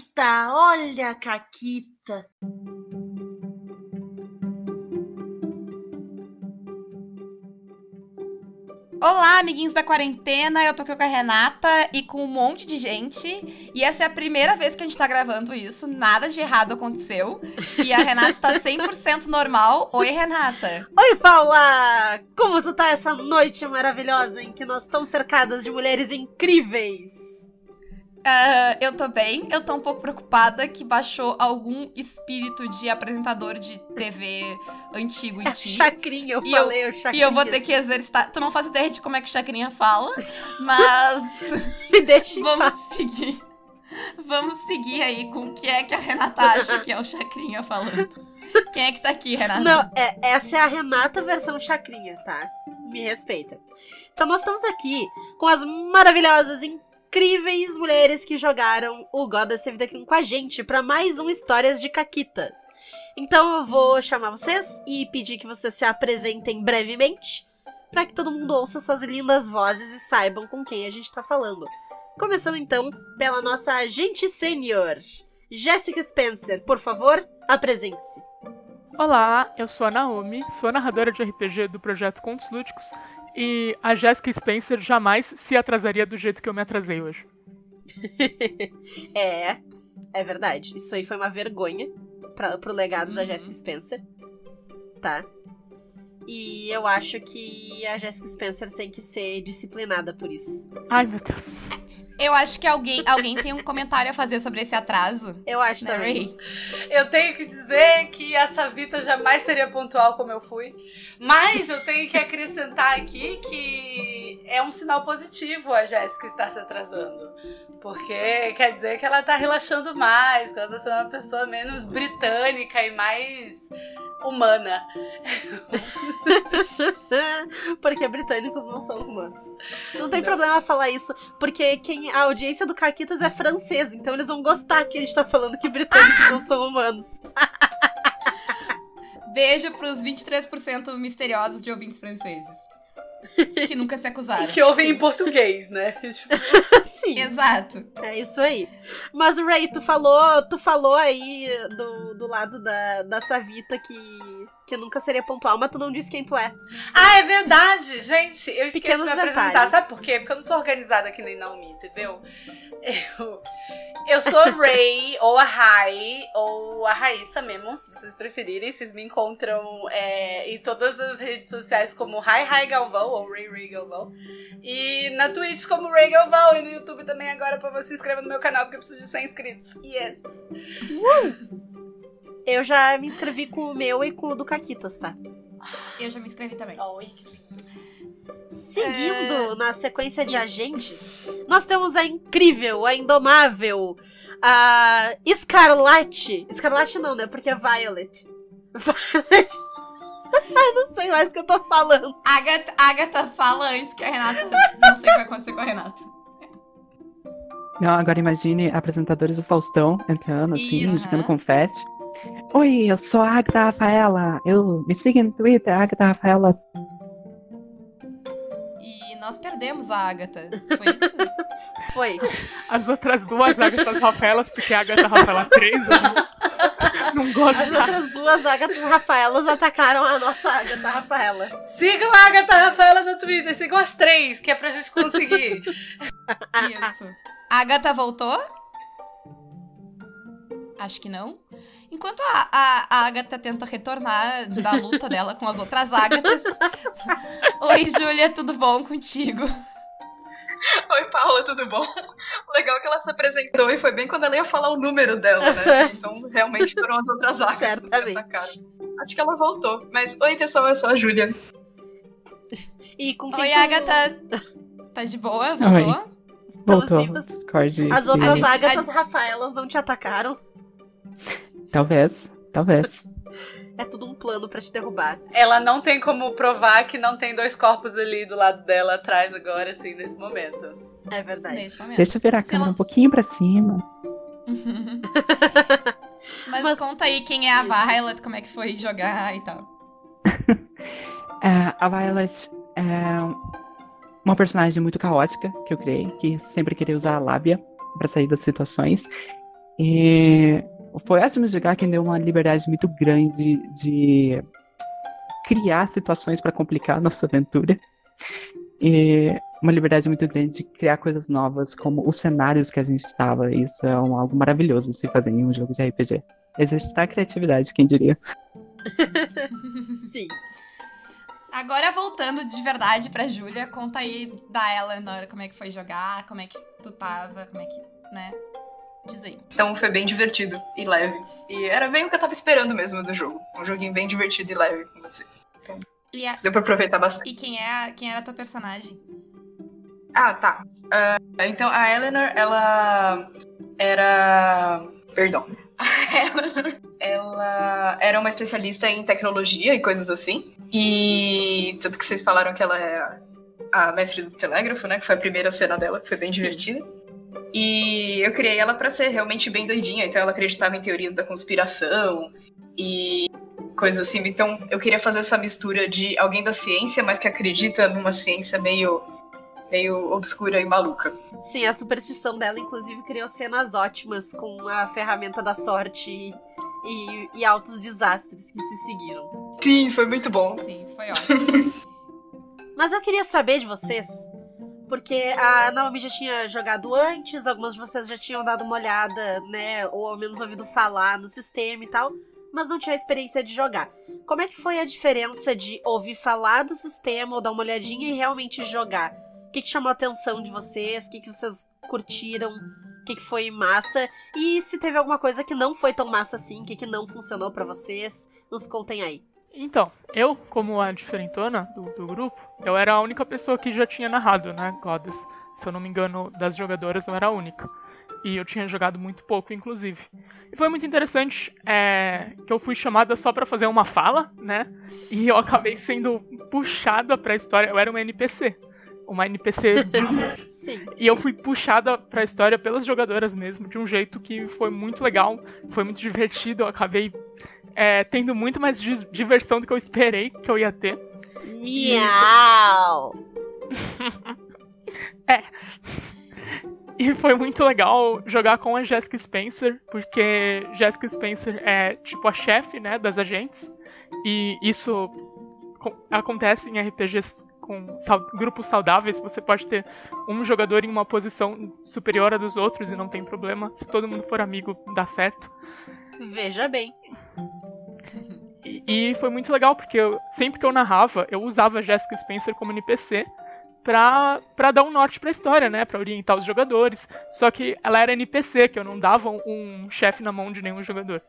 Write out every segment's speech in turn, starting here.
Caquita, olha a Caquita. Olá, amiguinhos da quarentena. Eu tô aqui com a Renata e com um monte de gente. E essa é a primeira vez que a gente tá gravando isso. Nada de errado aconteceu. E a Renata está 100% normal. Oi, Renata. Oi, Paula! Como tu tá essa noite maravilhosa em que nós estamos cercadas de mulheres incríveis? Uh, eu tô bem, eu tô um pouco preocupada que baixou algum espírito de apresentador de TV antigo em ti. Chacrinha, eu e falei, eu, o Chacrinha. E eu vou ter que exercitar. Tu não faz ideia de como é que o Chacrinha fala, mas. Me deixa Vamos seguir. Vamos seguir aí com o que é que a Renata acha que é o Chacrinha falando. Quem é que tá aqui, Renata? Não, é, essa é a Renata versão Chacrinha, tá? Me respeita. Então nós estamos aqui com as maravilhosas, incríveis mulheres que jogaram o Goddess Save the com a gente para mais um Histórias de Caquitas. Então eu vou chamar vocês e pedir que vocês se apresentem brevemente para que todo mundo ouça suas lindas vozes e saibam com quem a gente tá falando. Começando então pela nossa agente sênior, Jessica Spencer. Por favor, apresente-se. Olá, eu sou a Naomi, sou a narradora de RPG do projeto Contos Lúdicos e a Jessica Spencer jamais se atrasaria do jeito que eu me atrasei hoje. é, é verdade. Isso aí foi uma vergonha pra, pro legado da Uhum. Jessica Spencer. Tá? E eu acho que a Jessica Spencer tem que ser disciplinada por isso. Ai, meu Deus. Eu acho que alguém, alguém tem um comentário a fazer sobre esse atraso. Eu acho Né, também. Ray? Eu tenho que dizer que a Savita jamais seria pontual como eu fui. Mas eu tenho que acrescentar aqui que é um sinal positivo a Jéssica estar se atrasando. Porque quer dizer que ela tá relaxando mais, que ela tá sendo uma pessoa menos britânica e mais humana. porque britânicos não são humanos. Não tem Não. problema falar isso, porque quem a audiência do Caquitas é francesa, então eles vão gostar que a gente tá falando que britânicos não são humanos. Beijo pros 23% misteriosos de ouvintes franceses. Que nunca se acusaram. E que ouvem em português, né? Tipo, Sim. Exato. É isso aí. Mas, Ray, tu falou, tu falou aí do, do lado da, da Savita que, que nunca seria pontual, mas tu não disse quem tu é. Ah, é verdade! Gente, eu esqueci Pequenos de me apresentar. detalhes. Sabe por quê? Porque eu não sou organizada que nem Naomi, entendeu? Eu, eu sou a Ray, ou a Rai, ou a Raíssa mesmo, se vocês preferirem. Vocês me encontram é, em todas as redes sociais como Rai Rai Galvão, ou Ray Ray Galvão. E na Twitch como Ray Galvão, e no YouTube também agora pra você se inscrever no meu canal, porque eu preciso de 100 inscritos. Yes! Eu já me inscrevi com o meu e com o do Caquitas, tá? Eu já me inscrevi também. Oi, que lindo. Seguindo na sequência de agentes, nós temos a incrível, a indomável, a Escarlate. Escarlate não, né? Porque é Violet. Violet. Ai, não sei mais o que eu tô falando. Agatha, Agatha fala antes que a Renata. Não sei o que vai acontecer com a Renata. Não, agora imagine apresentadores do Faustão entrando assim, Isso. jogando confete. Oi, eu sou a Agatha Rafaela. Eu me siga no Twitter, Agatha Rafaela. E nós perdemos a Agatha. Foi isso? Foi. As outras duas Agatas Rafaelas, porque a Agatha Rafaela 3, eu não, não gosto As outras duas Agatas Rafaelas atacaram a nossa Agatha Rafaela. Sigam a Agatha Rafaela no Twitter, sigam as três, que é pra gente conseguir. Isso. A Agatha voltou? Acho que não. Enquanto a, a, a Agatha tenta retornar da luta dela com as outras Agatas. Oi, Júlia, tudo bom contigo? Oi, Paula, tudo bom? O legal é que ela se apresentou e foi bem quando ela ia falar o número dela, né? Então, realmente foram as outras águas que atacaram. Acho que ela voltou. Mas, oi, pessoal, eu sou a Júlia. E com quem Oi, tu- Agatha. Tá de boa? Voltou? Voltou. vivas. Discord. As outras Agatas Rafaelas não te atacaram. Talvez, talvez. É tudo um plano pra te derrubar. Ela não tem como provar que não tem dois corpos ali do lado dela atrás agora, assim, nesse momento. É verdade. Deixa eu virar a câmera ela- um pouquinho pra cima. Mas, Mas- conta aí quem é a. Violet, como é que foi jogar e tal. É, a Violet é uma personagem muito caótica que eu criei, que sempre queria usar a lábia pra sair das situações. E foi Aston jogar que deu uma liberdade muito grande de criar situações para complicar a nossa aventura. E uma liberdade muito grande de criar coisas novas, como os cenários que a gente estava. Isso é um, algo maravilhoso se fazer em um jogo de RPG. Exercitar a criatividade, quem diria. Sim. Agora voltando de verdade pra Júlia, conta aí da Eleanor, como é que foi jogar, como é que tu tava, como é que, né? Diz aí. Então foi bem divertido e leve. E era bem o que eu tava esperando mesmo do jogo. Um joguinho bem divertido e leve com vocês. Então, a- deu pra aproveitar bastante. e quem, é, a- quem era a tua personagem? Ah, tá. Ah, então a Eleanor, ela era. Perdão. A Eleanor, ela era uma especialista em tecnologia e coisas assim. E tanto que vocês falaram que ela é a mestre do telégrafo, né? Que foi a primeira cena dela, que foi bem divertida. E eu criei ela pra ser realmente bem doidinha, então ela acreditava em teorias da conspiração e coisas assim. Então eu queria fazer essa mistura de alguém da ciência, mas que acredita numa ciência meio meio obscura e maluca. Sim, a superstição dela, inclusive, criou cenas ótimas com a ferramenta da sorte e, e, e altos desastres que se seguiram. Sim, foi muito bom. Sim, foi ótimo. Mas eu queria saber de vocês, porque a Naomi já tinha jogado antes, algumas de vocês já tinham dado uma olhada, né, ou ao menos ouvido falar no sistema e tal, mas não tinha a experiência de jogar. Como é que foi a diferença de ouvir falar do sistema ou dar uma olhadinha e realmente jogar? O que, que chamou a atenção de vocês? O que, que vocês curtiram? O que, que foi massa? E se teve alguma coisa que não foi tão massa assim, o que, que não funcionou pra vocês? Nos contem aí. Então, eu, como a diferentona do, do grupo, eu era a única pessoa que já tinha narrado, né, Goddess. Se eu não me engano, das jogadoras, eu era a única. E eu tinha jogado muito pouco, inclusive. E foi muito interessante é, que eu fui chamada só pra fazer uma fala, né? E eu acabei sendo puxada pra história. Eu era uma NPC. Uma NPC. Sim. E eu fui puxada pra história pelas jogadoras mesmo, de um jeito que foi muito legal, foi muito divertido. Eu acabei é, tendo muito mais diversão do que eu esperei que eu ia ter. Miau! E foi muito legal jogar com a Jessica Spencer, porque Jessica Spencer é tipo a chefe, né, das agentes. E isso co- acontece em RPGs com grupos saudáveis. Você pode ter um jogador em uma posição superior à dos outros e não tem problema. Se todo mundo for amigo, dá certo. Veja bem. E, foi muito legal, porque eu- sempre que eu narrava, eu usava Jessica Spencer como NPC pra, pra dar um norte pra história, né? Pra orientar os jogadores. Só que ela era NPC, que eu não dava um chefe na mão de nenhum jogador.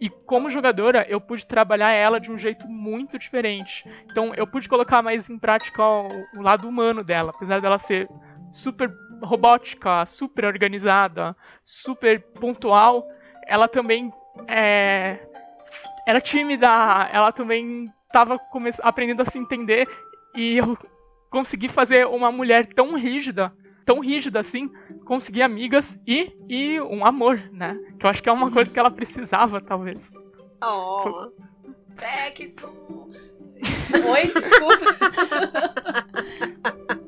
E como jogadora, eu pude trabalhar ela de um jeito muito diferente. Então eu pude colocar mais em prática o, o lado humano dela, apesar dela ser super robótica, super organizada, super pontual, ela também é, era tímida, ela também estava aprendendo a se entender e eu consegui fazer uma mulher tão rígida, tão rígida assim, conseguir amigas e, e um amor, né? Que eu acho que é uma coisa que ela precisava, talvez. Oh. Sexo. Oi, desculpa.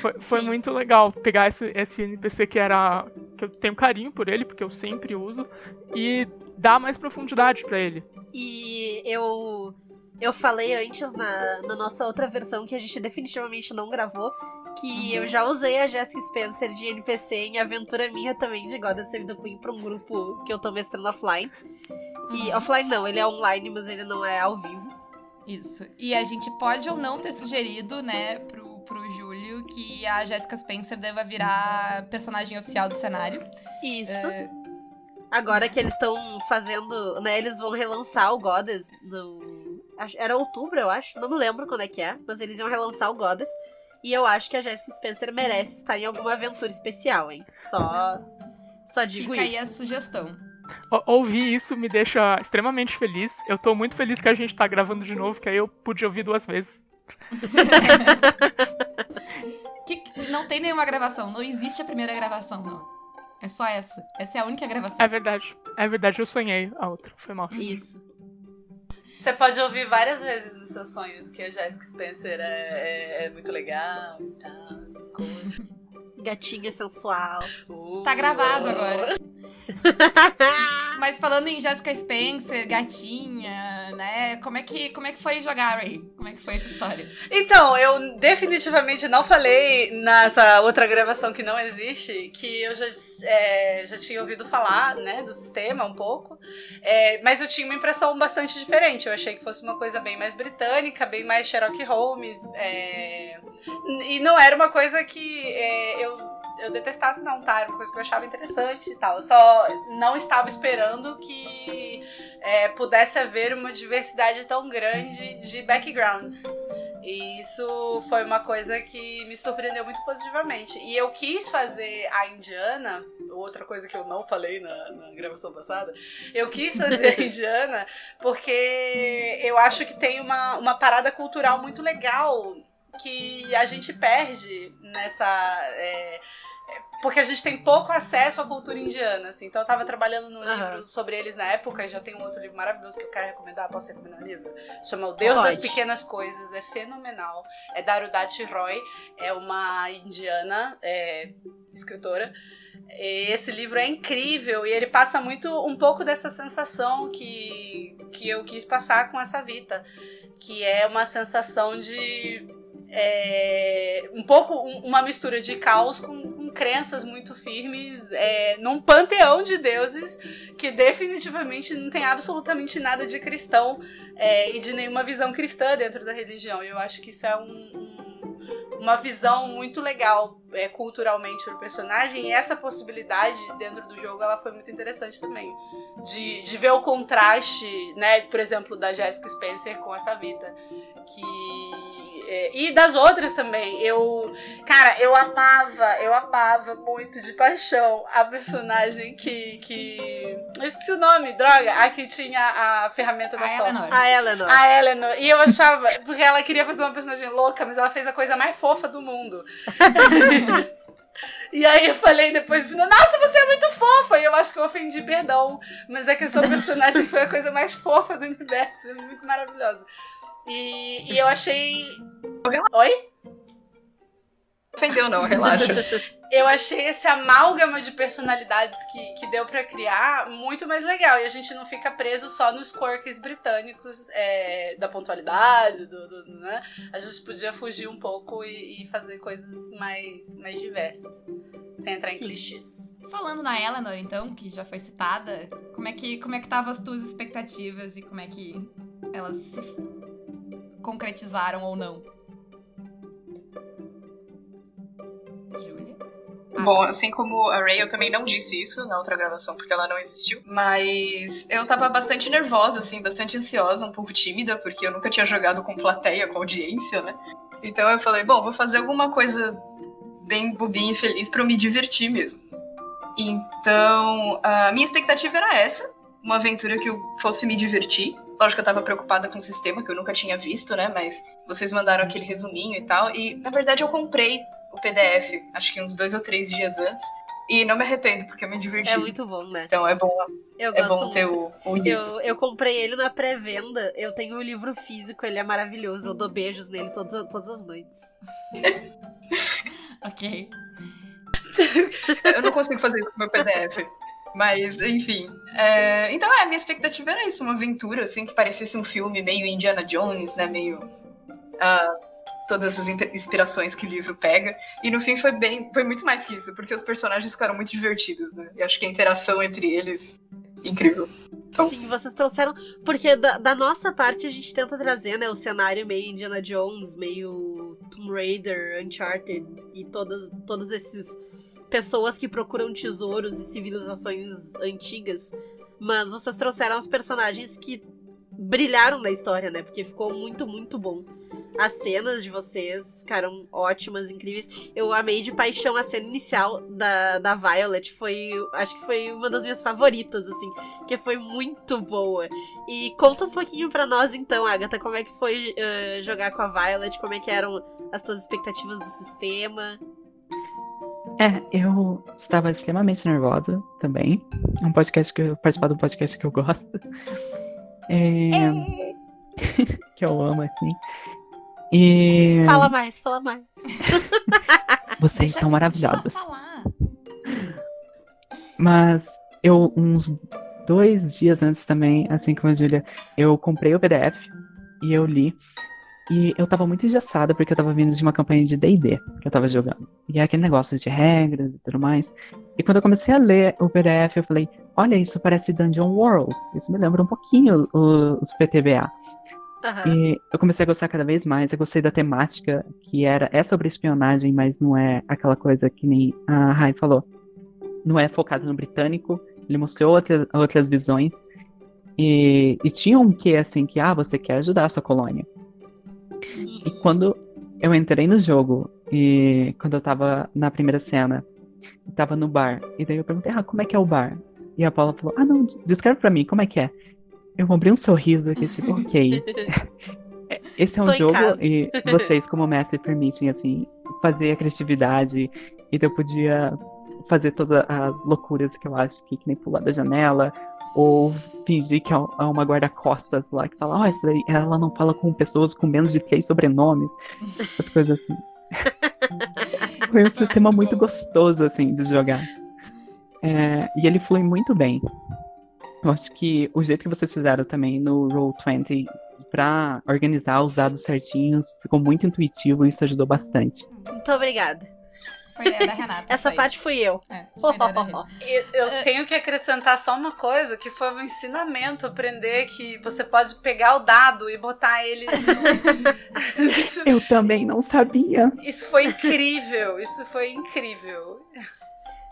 Foi, foi muito legal pegar esse, esse NPC que era. que eu tenho carinho por ele, porque eu sempre uso, e dar mais profundidade pra ele. E eu eu falei antes na, na nossa outra versão que a gente definitivamente não gravou que eu já usei a Jessica Spencer de NPC em aventura minha também de Goddess Save the Queen pra um grupo que eu tô mestrando offline. E Uhum. offline não, ele é online, mas ele não é ao vivo. Isso. E a gente pode ou não ter sugerido, né, pro, pro Júlio que a Jessica Spencer deva virar personagem oficial do cenário. Isso. É, Agora que eles estão fazendo, né, eles vão relançar o Goddess no era outubro, eu acho, não me lembro quando é que é, mas eles iam relançar o Goddess. E eu acho que a Jessica Spencer merece estar em alguma aventura especial, hein? Só só digo fica aí a isso. sugestão. O- Ouvir isso me deixa extremamente feliz. Eu tô muito feliz que a gente tá gravando de novo, que aí eu pude ouvir duas vezes. Não tem nenhuma gravação, não existe a primeira gravação, não. É só essa. Essa é a única gravação. É verdade. É verdade, eu sonhei a outra. Foi mal. Isso. Você pode ouvir várias vezes nos seus sonhos que a Jessica Spencer é, é- é muito legal e tal, essas coisas. Gatinha sensual. Tá gravado agora. Mas falando em Jessica Spencer, gatinha, né? Como é que, como é que foi jogar Ray? Como é que foi essa história? Então, eu definitivamente não falei nessa outra gravação que não existe, que eu já, é, já tinha ouvido falar, né, do sistema um pouco, é, mas eu tinha uma impressão bastante diferente. Eu achei que fosse uma coisa bem mais britânica, bem mais Sherlock Holmes, é, e não era uma coisa que é, eu eu detestasse não, tá? Era uma coisa que eu achava interessante e tal. Eu só não estava esperando que é, pudesse haver uma diversidade tão grande de backgrounds. E isso foi uma coisa que me surpreendeu muito positivamente. E eu quis fazer a Indiana, outra coisa que eu não falei na, na gravação passada, eu quis fazer a Indiana porque eu acho que tem uma, uma parada cultural muito legal que a gente perde nessa. É, porque a gente tem pouco acesso à cultura indiana, assim. Então eu tava trabalhando num Aham. livro sobre eles na época, e já tem um outro livro maravilhoso que eu quero recomendar. Posso recomendar o livro? Chama O Deus das Pode. Pequenas Coisas. É fenomenal. É da Roy, é uma indiana, é, escritora. Esse livro é incrível e ele passa muito um pouco dessa sensação que, que eu quis passar com essa Vita, que é uma sensação de é, um pouco um- uma mistura de caos com, com crenças muito firmes é, num panteão de deuses que definitivamente não tem absolutamente nada de cristão é, e de nenhuma visão cristã dentro da religião. Eu acho que isso é um- um- uma visão muito legal é, culturalmente do personagem e essa possibilidade dentro do jogo ela foi muito interessante também de, de ver o contraste, né, por exemplo, da Jessica Spencer com essa Vita que e das outras também. Eu, cara, eu amava, eu amava muito de paixão a personagem que que eu esqueci o nome, droga, a que tinha a ferramenta da A sorte. Eleanor. A Eleanor. A Eleanor. E eu achava, porque ela queria fazer uma personagem louca, mas ela fez a coisa mais fofa do mundo. E aí eu falei depois nossa, você é muito fofa! E eu acho que eu ofendi, perdão. Mas é que a sua personagem foi a coisa mais fofa do universo. É muito maravilhosa. E, e eu achei. Oi? Ofendeu, não, relaxa. Eu achei esse amálgama de personalidades que, que deu pra criar muito mais legal. E a gente não fica preso só nos quirks britânicos é, da pontualidade, do, do- né? A gente podia fugir um pouco e, e fazer coisas mais, mais diversas. Sem entrar em Sim. clichês. Falando na Eleanor, então, que já foi citada, como é que como é que estavam as tuas expectativas e como é que elas se concretizaram ou não? Júlia? Ah, Bom, assim como a Ray, eu também não disse isso na outra gravação, porque ela não existiu. Mas eu tava bastante nervosa, assim, bastante ansiosa, um pouco tímida, porque eu nunca tinha jogado com plateia, com audiência, né? Então eu falei, bom, vou fazer alguma coisa bem bobinha e feliz pra eu me divertir mesmo. Então, a minha expectativa era essa, uma aventura que eu fosse me divertir. Lógico que eu tava preocupada com o sistema, que eu nunca tinha visto, né? Mas vocês mandaram aquele resuminho e tal. E, na verdade, eu comprei o PDF, acho que uns dois ou três dias antes. E não me arrependo, porque eu me diverti. É muito bom, né? Então é bom, Eu é bom muito. ter o, o livro. Eu, eu comprei ele na pré-venda. Eu tenho o livro físico, ele é maravilhoso. Eu dou beijos nele todas, todas as noites. Ok. Eu não consigo fazer isso com o meu PDF. Mas, enfim. É, Então, é, a minha expectativa era isso, uma aventura, assim, que parecesse um filme meio Indiana Jones, né? Meio. ah, todas in- inspirações que o livro pega. E no fim foi bem. Foi muito mais que isso, porque os personagens ficaram muito divertidos, né? E acho que a interação entre eles. Incrível. Então- Sim, vocês trouxeram. Porque da, da nossa parte a gente tenta trazer, né? O cenário meio Indiana Jones, meio Tomb Raider, Uncharted e todas, todos esses pessoas que procuram tesouros e civilizações antigas. Mas vocês trouxeram os personagens que brilharam na história, né? Porque ficou muito, muito bom. As cenas de vocês ficaram ótimas, incríveis. Eu amei de paixão a cena inicial da, da Violet. Foi. Acho que foi uma das minhas favoritas, assim. Que foi muito boa. E conta um pouquinho pra nós, então, Agatha, como é que foi eh, jogar com a Violet? Como é que eram as tuas expectativas do sistema? É, eu estava extremamente nervosa também. É um podcast que eu participar do podcast que eu gosto. É, que eu amo, assim. E Fala mais, fala mais. vocês ela maravilhosas. Mas eu, uns dois dias antes também, assim como a Julia, eu comprei o PDF e eu li. E eu tava muito engessada porque eu tava vindo de uma campanha de D&D que eu tava jogando. E é aquele negócio de regras e tudo mais. E quando eu comecei a ler o PDF, eu falei, olha, isso parece Dungeon World. Isso me lembra um pouquinho os PTBA. Aham. E eu comecei a gostar cada vez mais. Eu gostei da temática, que era é sobre espionagem, mas não é aquela coisa que nem a Rai falou. Não é focado no britânico. Ele mostrou outra, outras visões. E, e tinha um que assim que ah, você quer ajudar a sua colônia. E quando eu entrei no jogo e quando eu tava na primeira cena, eu tava no bar, e daí eu perguntei, ah, como é que é o bar? E a Paula falou, ah, não, descreve pra mim, como é que é? Eu abri um sorriso aqui, tipo, ok. Esse é um Tô jogo e vocês, como mestre, permitem, assim, fazer a criatividade. E daí eu podia fazer todas as loucuras que eu acho que, que nem pular da janela. Ou fingir que é é uma guarda-costas lá que fala, ó, essa daí, ela não fala com pessoas com menos de três sobrenomes. As coisas assim. Foi um sistema muito gostoso, assim, de jogar. É, e ele flui muito bem. Eu acho que o jeito que vocês fizeram também no Roll20 pra organizar os dados certinhos ficou muito intuitivo e isso ajudou bastante. Muito obrigada. Foi ideia da Renata. Essa parte fui eu. É, da Renata. Eu, eu tenho que acrescentar só uma coisa, que foi um ensinamento, aprender que você pode pegar o dado e botar ele no... isso, Eu também não sabia. isso foi incrível, isso foi incrível.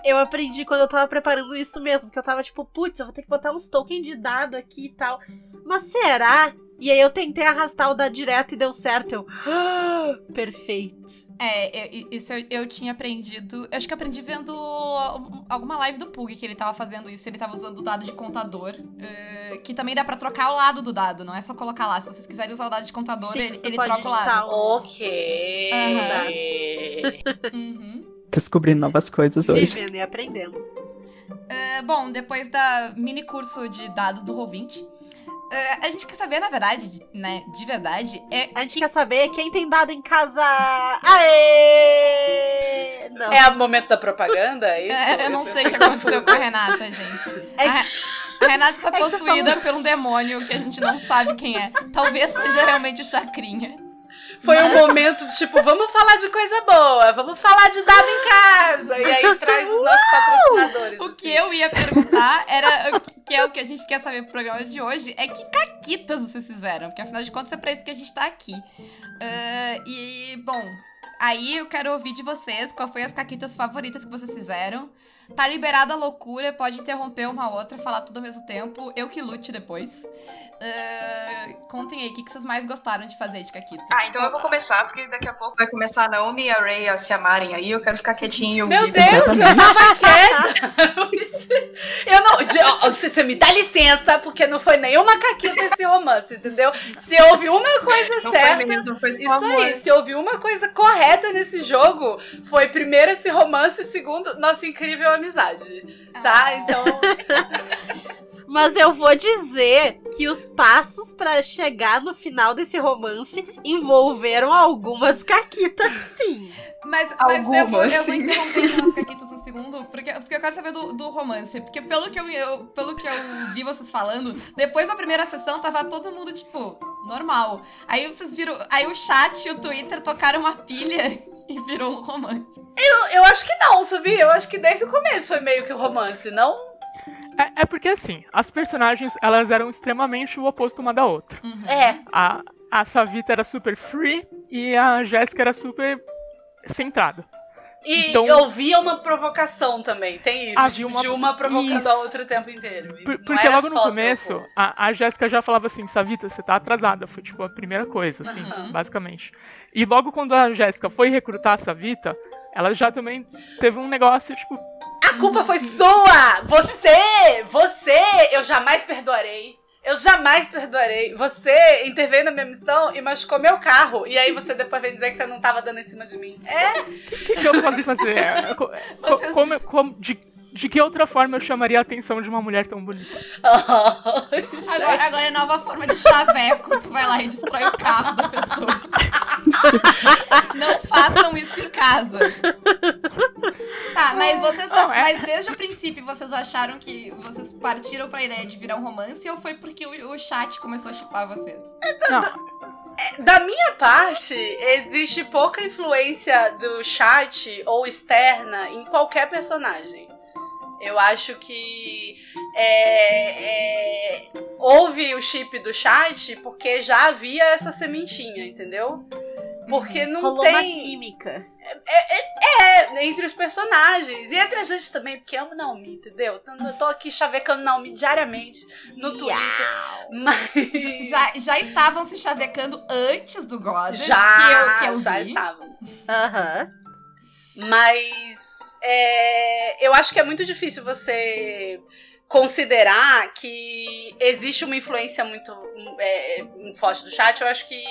Eu aprendi quando eu tava preparando isso mesmo, que eu tava tipo, putz, eu vou ter que botar uns tokens de dado aqui e tal. Mas será? E aí eu tentei arrastar o dado direto e deu certo. Eu, "Ah, perfeito. É, eu- isso eu, eu tinha aprendido. Eu acho que eu aprendi vendo um- alguma live do Pug que ele tava fazendo isso. Ele tava usando o dado de contador. eh, que também dá pra trocar o lado do dado, não é só colocar lá. Se vocês quiserem usar o dado de contador, Sim, ele, ele pode troca o lado. Ok. Uhum. Descobri novas coisas hoje. Vivendo e aprendendo. É, bom, depois da mini curso de dados do Roll20, é, a gente quer saber, na verdade, né, de verdade, é A gente que- quer saber quem tem dado em casa. Aê! Não. É o momento da propaganda? É isso? É, eu não sei o que aconteceu com a Renata, gente. É A, a Renata está é que tu possuída falou- por um demônio que a gente não sabe quem é. Talvez seja realmente o Chacrinha. Foi um momento de tipo, vamos falar de coisa boa, vamos falar de dado em casa. E aí traz os nossos patrocinadores. O que eu ia perguntar era, o que- é o que a gente quer saber pro programa de hoje, é que caquitas vocês fizeram, porque afinal de contas é pra isso que a gente tá aqui. Ah, e, bom, aí eu quero ouvir de vocês qual foi as caquitas favoritas que vocês fizeram. Tá liberada a loucura, pode interromper uma outra, falar tudo ao mesmo tempo, eu que lute depois. Ah, contem aí, o que, que vocês mais gostaram de fazer de caquita? Ah, então eu vou começar, porque daqui a pouco vai começar a Naomi e a Ray a se amarem aí. Eu quero ficar quietinho Meu. Deus, eu tava quieta. Eu não. de- ó, Você você me dá licença, porque não foi nenhuma caquita esse romance, entendeu? Se houve uma coisa Não certa. foi mesmo, foi Isso amor. aí, se houve uma coisa correta nesse jogo, foi primeiro esse romance, segundo, nossa incrível amizade. Tá? Ah. Então. Mas eu vou dizer que os passos pra chegar no final desse romance envolveram algumas caquitas, sim. Mas, mas eu, vou, eu vou Algumas, interromper as caquitas um segundo, porque, porque eu quero saber do, do romance. Porque pelo que eu, eu- pelo que eu vi vocês falando, depois da primeira sessão tava todo mundo, tipo, normal. Aí vocês viram. Aí o chat e o Twitter tocaram uma pilha e virou um romance. Eu, eu acho que não, sabia? Eu acho que desde o começo foi meio que um romance, não? É, é porque assim, as personagens elas eram extremamente o oposto uma da outra. Uhum. É. A, a Savita era super free e a Jéssica era super centrada. E Então- eu via uma provocação também, tem isso. Havia uma- de uma provocando Isso. a outra o tempo inteiro. Por- porque logo no começo, a, a Jéssica já falava assim, Savita, você tá atrasada. Foi tipo a primeira coisa, assim, Uhum. basicamente. E logo quando a Jéssica foi recrutar a Savita, ela já também teve um negócio, tipo, culpa foi sua! Você! Você! Eu jamais perdoarei. Eu jamais perdoarei. Você interveio na minha missão e machucou meu carro. E aí você depois vem dizer que você não tava dando em cima de mim. É? o que, que eu posso fazer? Co- co- Vocês- como- como- de, de que outra forma eu chamaria a atenção de uma mulher tão bonita? Agora, agora é nova forma de chaveco. Tu vai lá e destrói o carro da pessoa. Não façam isso em casa. Tá, mas vocês. Não, é- Mas desde o princípio vocês acharam que vocês partiram pra ideia de virar um romance ou foi porque o, o chat começou a chipar vocês? Não, Da minha parte, existe pouca influência do chat ou externa em qualquer personagem. Eu acho que é, é, houve o chip do chat porque já havia essa sementinha, entendeu? Porque não Rolou tem. uma química. É, entre os personagens. E entre a gente também, porque amo Naomi, entendeu? Então, Eu tô aqui chavecando Naomi diariamente no Twitter. Mas. Já, já estavam se chavecando antes do God. Já, que eu, que eu já vi. estávamos. Aham. Mas é, eu acho que é muito difícil você considerar que existe uma influência muito é, forte do chat. Eu acho que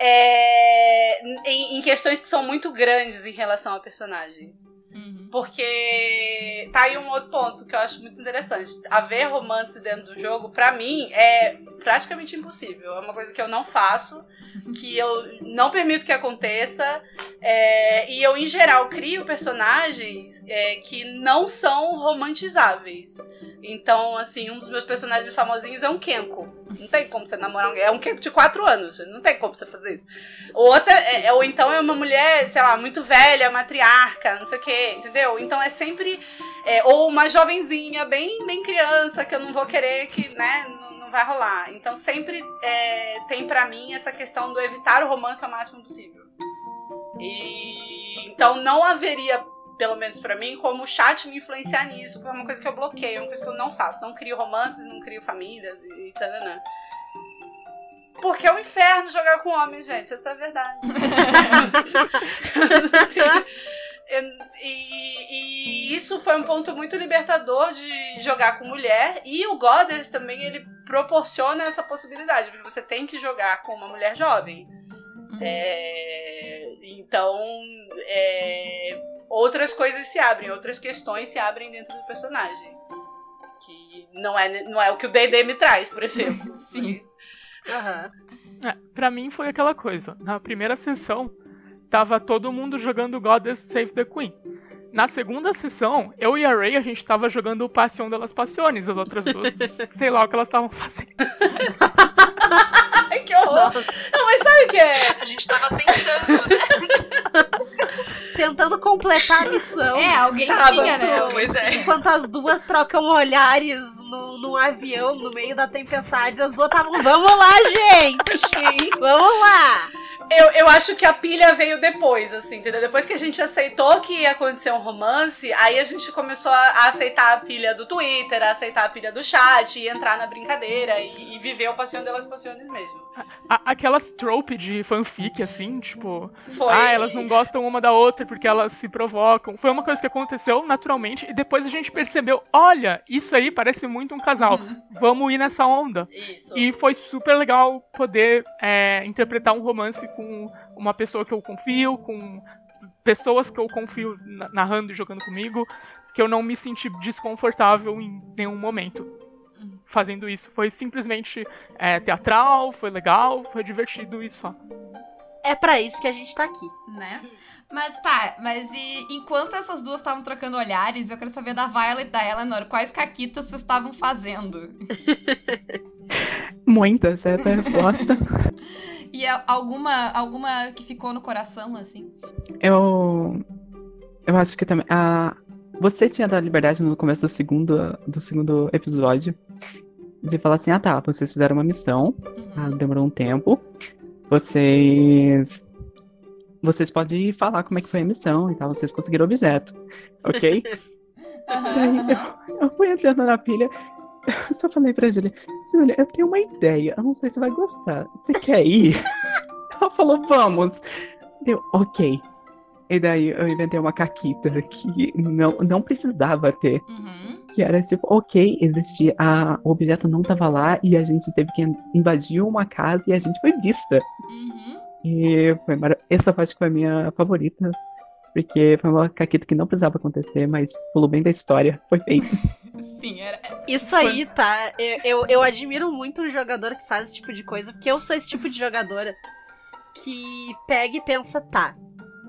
é, em, em questões que são muito grandes em relação a personagens. Uhum. Porque tá aí um outro ponto que eu acho muito interessante. Haver romance dentro do jogo, pra mim, é praticamente impossível. É uma coisa que eu não faço, que eu não permito que aconteça. é, e eu, em geral, crio personagens é, que não são romantizáveis. Então, assim, um dos meus personagens famosinhos é um Kenko. Não tem como você namorar um. É um Kenko de 4 anos. Não tem como você fazer isso. Outra, é- é- ou então é uma mulher, sei lá, muito velha, matriarca, não sei o quê, entendeu? Então é sempre. é, ou uma jovenzinha, bem, bem criança, que eu não vou querer que, né, não, não vai rolar. Então sempre é, tem pra mim essa questão do evitar o romance ao máximo possível. E então não haveria, pelo menos pra mim, como o chat me influenciar nisso, porque é uma coisa que eu bloqueio, é uma coisa que eu não faço. Não crio romances, não crio famílias e, e tananã. Porque é um inferno jogar com homens, gente. Essa é a verdade. E, e isso foi um ponto muito libertador de jogar com mulher. E o Goddess também, ele proporciona essa possibilidade. Porque você tem que jogar com uma mulher jovem. É, então, é, outras coisas se abrem, outras questões se abrem dentro do personagem. Que não é, não é o que o D&D me traz, por exemplo. Sim. Aham. É, pra mim foi aquela coisa. Na primeira sessão, tava todo mundo jogando Goddess Save the Queen. Na segunda sessão, eu e a Ray, a gente tava jogando Passion delas Passiones, as outras duas, sei lá o que elas estavam fazendo. Que horror! Não, mas sabe o que é? A gente tava tentando, né? Tentando completar a missão. É, alguém Tá, tinha, né? Pois é. Enquanto as duas trocam olhares no, num avião no meio da tempestade, as duas estavam. Vamos lá, gente! Vamos lá! Eu, eu acho que a pilha veio depois, assim, entendeu? Depois que a gente aceitou que ia acontecer um romance, aí a gente começou a, a aceitar a pilha do Twitter, a aceitar a pilha do chat, e entrar na brincadeira e, e viver o Passion delas Passiones mesmo. A- aquelas trope de fanfic, assim, tipo, Foi. ah, elas não gostam uma da outra porque elas se provocam. Foi uma coisa que aconteceu naturalmente e depois a gente percebeu, olha, isso aí parece muito um casal. Uhum. Vamos ir nessa onda. Isso. E foi super legal poder é, interpretar um romance com uma pessoa que eu confio, com pessoas que eu confio na- narrando e jogando comigo, que eu não me senti desconfortável em nenhum momento fazendo isso. Foi simplesmente é, teatral, foi legal, foi divertido e só. É pra isso que a gente tá aqui. Né? Mas tá, mas e enquanto essas duas estavam trocando olhares, eu quero saber da Violet e da Eleanor, quais caquitas vocês estavam fazendo? Muitas, essa é a resposta. E alguma, alguma que ficou no coração, assim? Eu. Eu acho que também. A, você tinha dado liberdade no começo do segundo, do segundo episódio de falar assim: ah tá, vocês fizeram uma missão, ah, Uhum. demorou um tempo. Vocês. Vocês podem falar como é que foi a missão e tal, vocês conseguiram o objeto, ok? Daí Aham. eu, eu fui entrando na pilha, eu só falei pra Julia, Julia, eu tenho uma ideia, eu não sei se vai gostar. Você quer ir? Ela falou, vamos. Deu, ok. E daí eu inventei uma caquita que não, não precisava ter. Uhum. Que era tipo, ok, existia. A, o objeto não tava lá e a gente teve que invadir uma casa e a gente foi vista. Uhum. E foi mara... essa parte foi a minha favorita. Porque foi uma caquita que não precisava acontecer, mas pelo bem da história, foi feito. Isso aí, tá? Eu, eu, eu admiro muito um jogador que faz esse tipo de coisa, porque eu sou esse tipo de jogadora que pega e pensa, tá,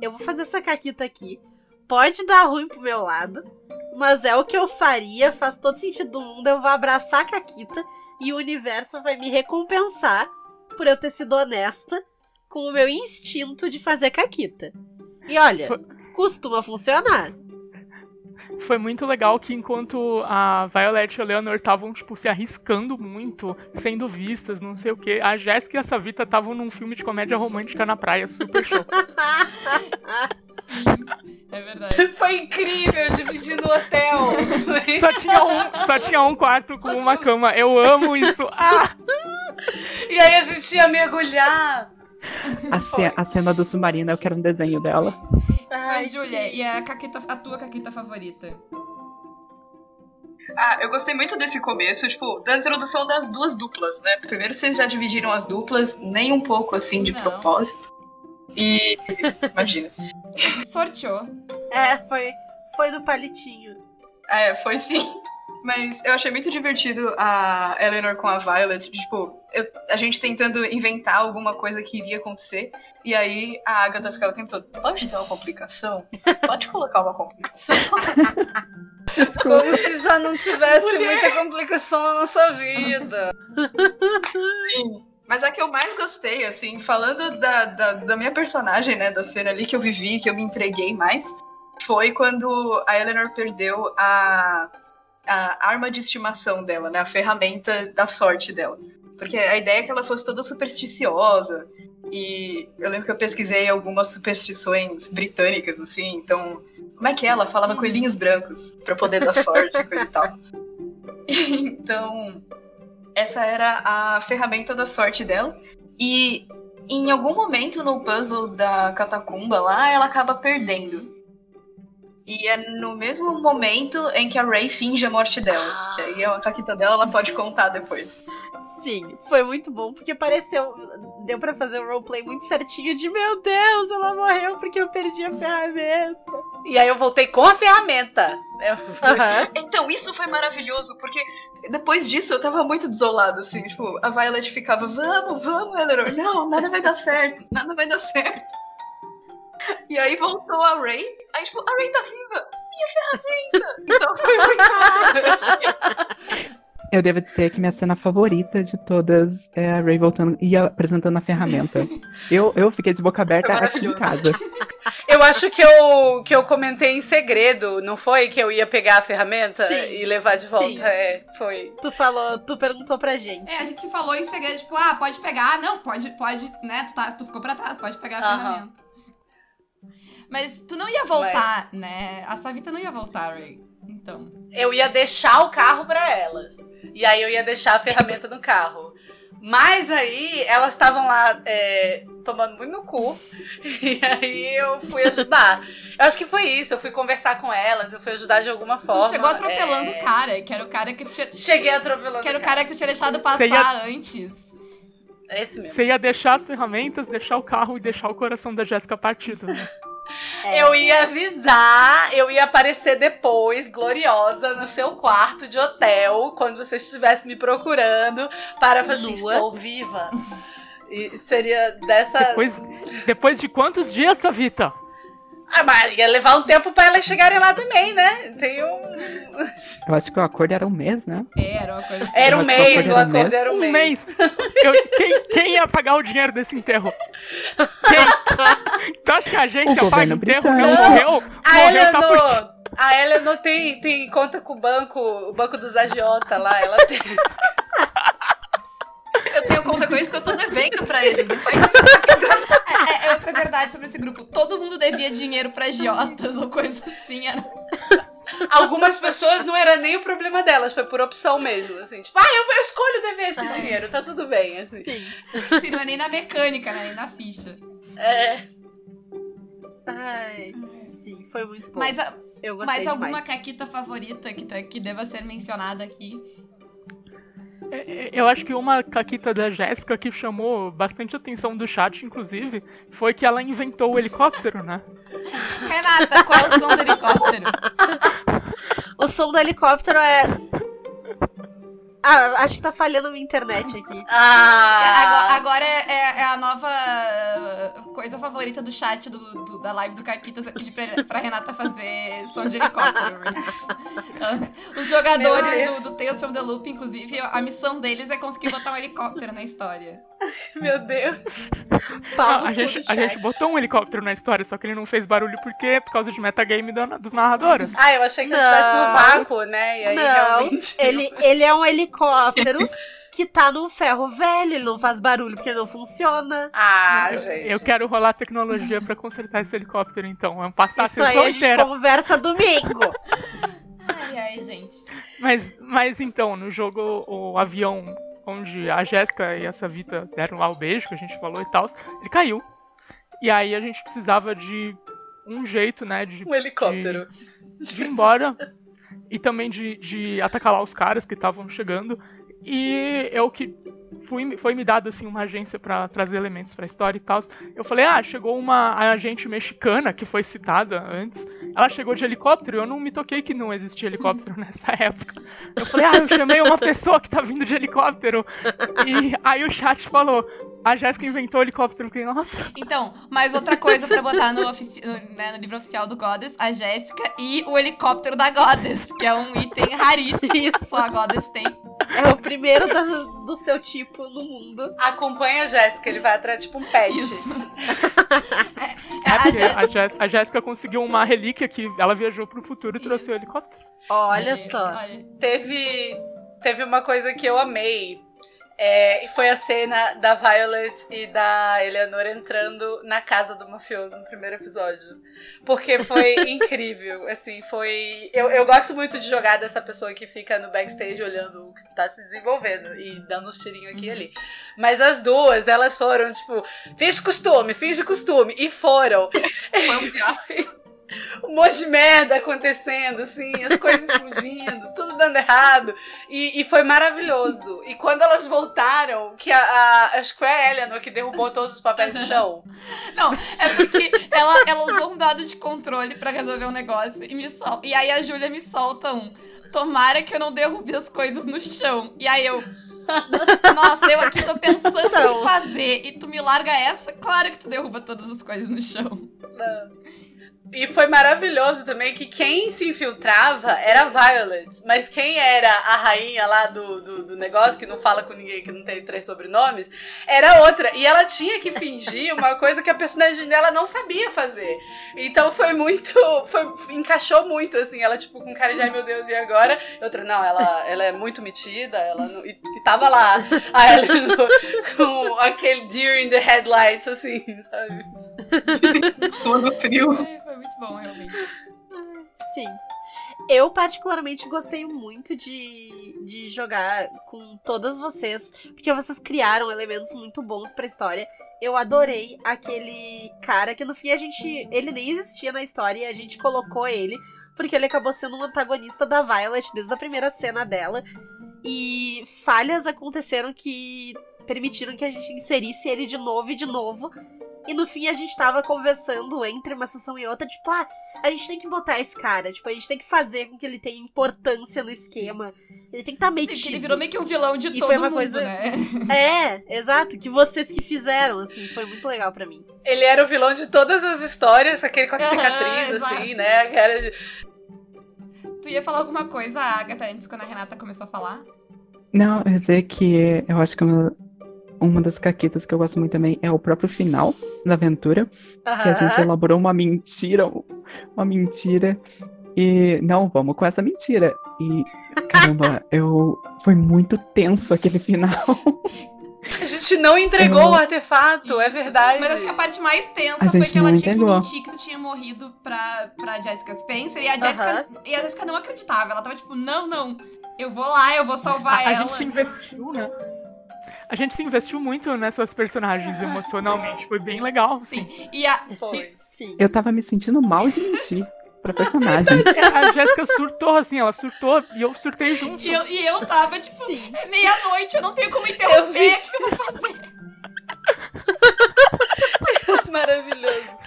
eu vou fazer essa caquita aqui, pode dar ruim pro meu lado, mas é o que eu faria, faz todo sentido do mundo. Eu vou abraçar a Caquita e o universo vai me recompensar por eu ter sido honesta com o meu instinto de fazer Caquita. E olha, costuma funcionar. Foi muito legal que enquanto a Violet e a Leonor estavam, tipo, se arriscando muito, sendo vistas, não sei o que, a Jéssica e a Savita estavam num filme de comédia romântica na praia, super show. É verdade. Foi incrível dividindo o hotel. Só tinha um, só tinha um quarto com Só uma tinha- cama. Eu amo isso. Ah! e aí a gente ia mergulhar. A, ce- a cena do submarino, eu quero um desenho dela. Ai, Mas, Júlia, e a, caquita, a tua caquita favorita? Ah, eu gostei muito desse começo, tipo, da introdução das duas duplas, né? Primeiro vocês já dividiram as duplas, nem um pouco assim de Não. propósito. E. Imagina. Sorteou. É, foi, foi no palitinho. É, foi sim. Mas eu achei muito divertido a Eleanor com a Violet, tipo, eu- a gente tentando inventar alguma coisa que iria acontecer. E aí a Agatha ficava o tempo todo, pode ter uma complicação? Pode colocar uma complicação? Como se já não tivesse muita complicação na nossa vida. Sim. Mas a que eu mais gostei, assim, falando da, da, da minha personagem, né, da cena ali que eu vivi, que eu me entreguei mais, foi quando a Eleanor perdeu a, a arma de estimação dela, né, a ferramenta da sorte dela. Porque a ideia é que ela fosse toda supersticiosa, e eu lembro que eu pesquisei algumas superstições britânicas, assim, então, como é que é? Ela falava Uhum. coelhinhos brancos, pra poder dar sorte, coisa e tal. Então, essa era a ferramenta da sorte dela. E em algum momento no puzzle da catacumba lá, ela acaba perdendo. E é no mesmo momento em que a Ray finge a morte dela. Ah. Que aí a caquita dela ela pode contar depois. Sim, foi muito bom, porque pareceu. Deu pra fazer o roleplay muito certinho de meu Deus, ela morreu porque eu perdi a ferramenta. E aí eu voltei com a ferramenta. Aham. Então, isso foi maravilhoso, porque depois disso eu tava muito desolada, assim. Tipo, a Violet ficava, vamos, vamos, Eleanor. Não, nada vai dar certo, nada vai dar certo. E aí voltou a Ray. Aí, tipo, a Ray tá viva! Minha ferramenta! Então foi muito emocionante. Eu devo dizer que minha cena favorita de todas é a Ray voltando e apresentando a ferramenta. Eu, eu fiquei de boca aberta Foi aqui em casa. Eu acho que eu, que eu comentei em segredo, não foi? Que eu ia pegar a ferramenta Sim. e levar de volta. Sim. É, foi. Tu falou, tu perguntou pra gente. É, a gente falou em segredo, tipo, ah, pode pegar. Não, pode, pode, né? Tu, tá, tu ficou pra trás, pode pegar a ferramenta. Mas tu não ia voltar, né? A Savita não ia voltar, Ray. Então. Eu ia deixar o carro pra elas. E aí eu ia deixar a ferramenta no carro. Mas aí elas estavam lá é, tomando muito no cu. E aí eu fui ajudar. Eu acho que foi isso. Eu fui conversar com elas, eu fui ajudar de alguma forma. tu chegou atropelando é, o cara, que era o cara que tu tinha. Cheguei atropelando. Que era o o cara que tu tinha deixado passar ia- antes. Esse mesmo. Você ia deixar as ferramentas, deixar o carro e deixar o coração da Jéssica partido. Né? É. Eu ia avisar, eu ia aparecer depois, gloriosa, no seu quarto de hotel, quando você estivesse me procurando, para fazer assim, Nua. estou viva. E seria dessa. Depois, depois de quantos dias, Savita? Ah, mas ia levar um tempo para elas chegarem lá também, né? Tem um. Eu acho que o acordo era um mês, né? É, era uma coisa. Era um mês, o o acordo mês? era um Um mês. mês! Eu- quem, quem ia pagar o dinheiro desse enterro? Quem? Tu acha que a agência O paga governo enterro? Não morreu? A Morreu, tá Eleanor, a Eleanor tem, tem conta com o banco, o banco dos agiota lá, ela tem. Eu tenho conta com isso que eu tô devendo pra eles, não faz isso. É, é outra verdade sobre esse grupo. Todo mundo devia dinheiro pra agiotas ou coisa assim. Era... Algumas pessoas não era nem o problema delas, foi por opção mesmo, assim. Tipo, ah, eu, eu escolho dever esse dinheiro, tá tudo bem, assim. Sim. Assim, não é nem na mecânica, né? Nem na ficha. É, Ai, sim, foi muito bom. Mas, a- eu gostei mais alguma demais. caquita favorita que, tá- que deva ser mencionada aqui? É, Eu acho que uma caquita da Jéssica que chamou bastante atenção do chat, inclusive, foi que ela inventou o helicóptero, né? Renata, qual é o som do helicóptero? O som do helicóptero é. Ah, acho que tá falhando a internet aqui. Ah! Agora, agora é, é- é a nova coisa favorita do chat do, do- da live do Caquitas é pedir pra, pra Renata fazer som de helicóptero. Os Meu jogadores do, do Tales from the Loop, inclusive, a missão deles é conseguir botar um helicóptero na história. Meu Deus. Não, a, gente, do a gente botou um helicóptero na história, só que ele não fez barulho porque por causa de metagame da- dos narradores. Ah, eu achei que eu Não. estivesse no vácuo, né? E aí Não, realmente. ele, ele é um helicóptero que tá num ferro velho, ele não faz barulho porque ele não funciona. Ah, Eu- gente. Eu quero rolar tecnologia pra consertar esse helicóptero, então. Vamos passar a Isso aí a gente inteira. conversa domingo. Ai, ai, gente. Mas, mas então, no jogo, o avião onde a Jéssica e a Savita deram lá o beijo, que a gente falou e tal, ele caiu. E aí a gente precisava de um jeito, né, de, Um helicóptero. de ir embora. E também de, de atacar lá os caras que estavam chegando. E eu que fui, foi me dado assim uma agência pra trazer elementos pra história e tal. Eu falei, ah, chegou uma agente mexicana que foi citada antes. Ela chegou de helicóptero e eu não me toquei que não existia helicóptero nessa época. Eu falei, ah, eu chamei uma pessoa que tá vindo de helicóptero. E aí o chat falou, a Jéssica inventou helicóptero. Eu fiquei, nossa. Então, mais outra coisa pra botar no, ofici- no- né, no livro oficial do Goddess, a Jéssica e o helicóptero da Goddess, que é um item raríssimo. Isso. Só a Goddess tem. É o primeiro da- do seu tipo no mundo. Acompanha a Jéssica, ele vai atrás tipo um pet. Isso. É a Jéssica conseguiu uma relíquia que ela viajou pro futuro e trouxe o helicóptero. Olha Olha, só. olha. Teve, teve uma coisa que eu amei. É, e foi a cena da Violet e da Eleanor entrando na casa do mafioso no primeiro episódio. Porque foi incrível, assim, foi... Eu, eu gosto muito de jogar dessa pessoa que fica no backstage olhando o que tá se desenvolvendo e dando uns tirinhos aqui e ali. Mas as duas, elas foram, tipo, finge costume, finge costume. E foram. Foi um. um monte de merda acontecendo, assim, as coisas explodindo, tudo dando errado. E, e foi maravilhoso. E quando elas voltaram, que a, a- acho que foi a Eleanor que derrubou todos os papéis no chão. Não, é porque ela, ela usou um dado de controle pra resolver um negócio e me sol... E aí a Júlia me solta um. Tomara que eu não derrube as coisas no chão. E aí eu. Nossa, eu aqui tô pensando Então. em fazer. E tu me larga essa, claro que tu derruba todas as coisas no chão. E foi maravilhoso também que quem se infiltrava era a Violet. Mas quem era a rainha lá do, do, do negócio, que não fala com ninguém, que não tem três sobrenomes, era outra. E ela tinha que fingir uma coisa que a personagem dela não sabia fazer. Então foi muito. Foi, encaixou muito, assim. Ela, tipo, com cara de ai meu Deus, e agora? E outra, não, ela, ela é muito metida, ela não, e, e tava lá a Eleanor com aquele deer in the headlights, assim, sabe? Suando frio. Ai, Foi muito bom, realmente. Sim. Eu particularmente gostei muito de, de jogar com todas vocês, porque vocês criaram elementos muito bons pra história. Eu adorei aquele cara que no fim a gente. Ele nem existia na história e a gente colocou ele, porque ele acabou sendo um antagonista da Violet desde a primeira cena dela. E falhas aconteceram que permitiram que a gente inserisse ele de novo e de novo. E no fim a gente tava conversando entre uma sessão e outra, tipo, ah, a gente tem que botar esse cara, tipo, a gente tem que fazer com que ele tenha importância no esquema. Ele tem que estar tá metido. ele virou meio que um vilão de E todo foi uma mundo, coisa- né? É, exato, que vocês que fizeram, assim, foi muito legal pra mim. Ele era o vilão de todas as histórias, aquele com a cicatriz, exato. assim, né? De- Tu ia falar alguma coisa, Agatha, antes quando a Renata começou a falar? Não, eu ia dizer que eu acho que uma, uma das caquetas que eu gosto muito também é o próprio final da aventura, que a gente elaborou uma mentira, uma mentira, e não, vamos com essa mentira. E caramba, eu foi muito tenso aquele final. A gente não entregou Eu- o artefato, é verdade. Mas acho que a parte mais tensa A foi que ela tinha entregou. que mentir que tu tinha morrido pra, pra Jessica Spencer. E a, Jessica, e a Jessica não acreditava. Ela tava tipo, não, não. Eu vou lá, eu vou salvar A, a ela. gente se investiu, né? A gente se investiu muito nessas personagens emocionalmente. Foi bem legal. Sim. E a, Foi. Sim. Eu tava me sentindo mal de mentir pra personagem. É, A Jéssica surtou, assim, ela surtou e eu surtei junto. e, eu, e eu tava tipo, Sim. é meia-noite, eu não tenho como interromper. O que eu vou fazer? Maravilhoso.